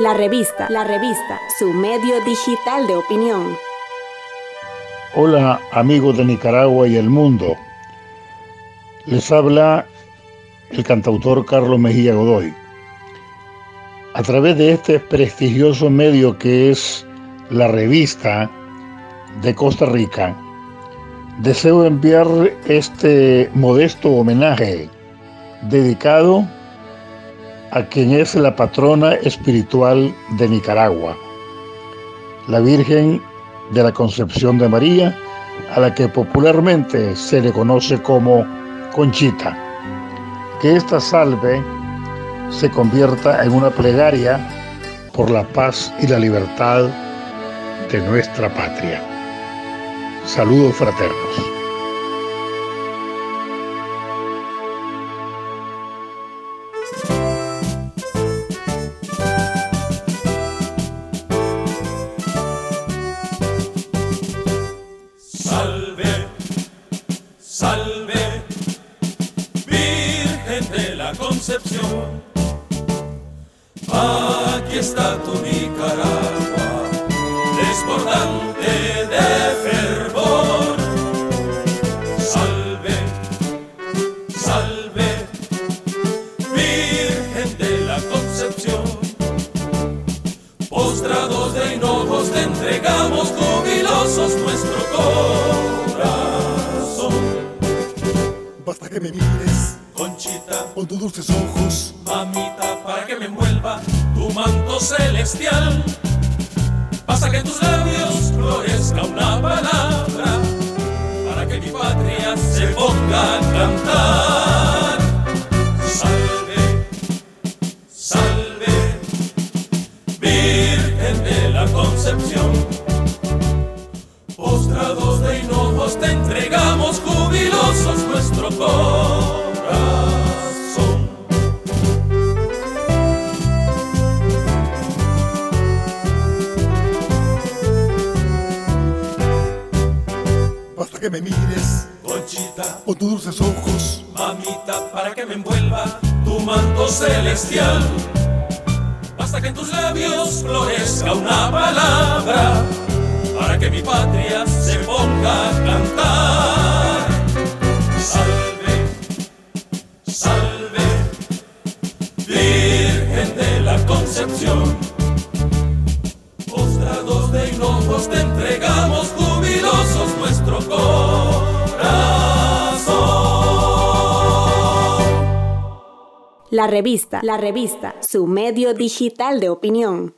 La revista, la revista, su medio digital de opinión. Hola amigos de Nicaragua y el mundo. Les habla el cantautor Carlos Mejía Godoy. A través de este prestigioso medio que es la revista de Costa Rica, deseo enviar este modesto homenaje dedicado a quien es la patrona espiritual de Nicaragua, la Virgen de la Concepción de María, a la que popularmente se le conoce como Conchita. Que esta salve se convierta en una plegaria por la paz y la libertad de nuestra patria. Saludos fraternos. Salve, Virgen de la Concepción. Aquí está tu Nicaragua, desbordante de fervor. Salve, salve, Virgen de la Concepción. Postrados de hinojos te entregamos jubilosos que me mires Conchita, con tus dulces ojos. mamita, para que me envuelva tu manto celestial. Basta que en tus labios florezca una palabra, para que mi patria se ponga a cantar. Salve, salve, Virgen de la Concepción. Que me mires Conchita, con tus dulces ojos. mamita, para que me envuelva tu manto celestial. Basta que en tus labios florezca una palabra, La revista, la revista, su medio digital de opinión.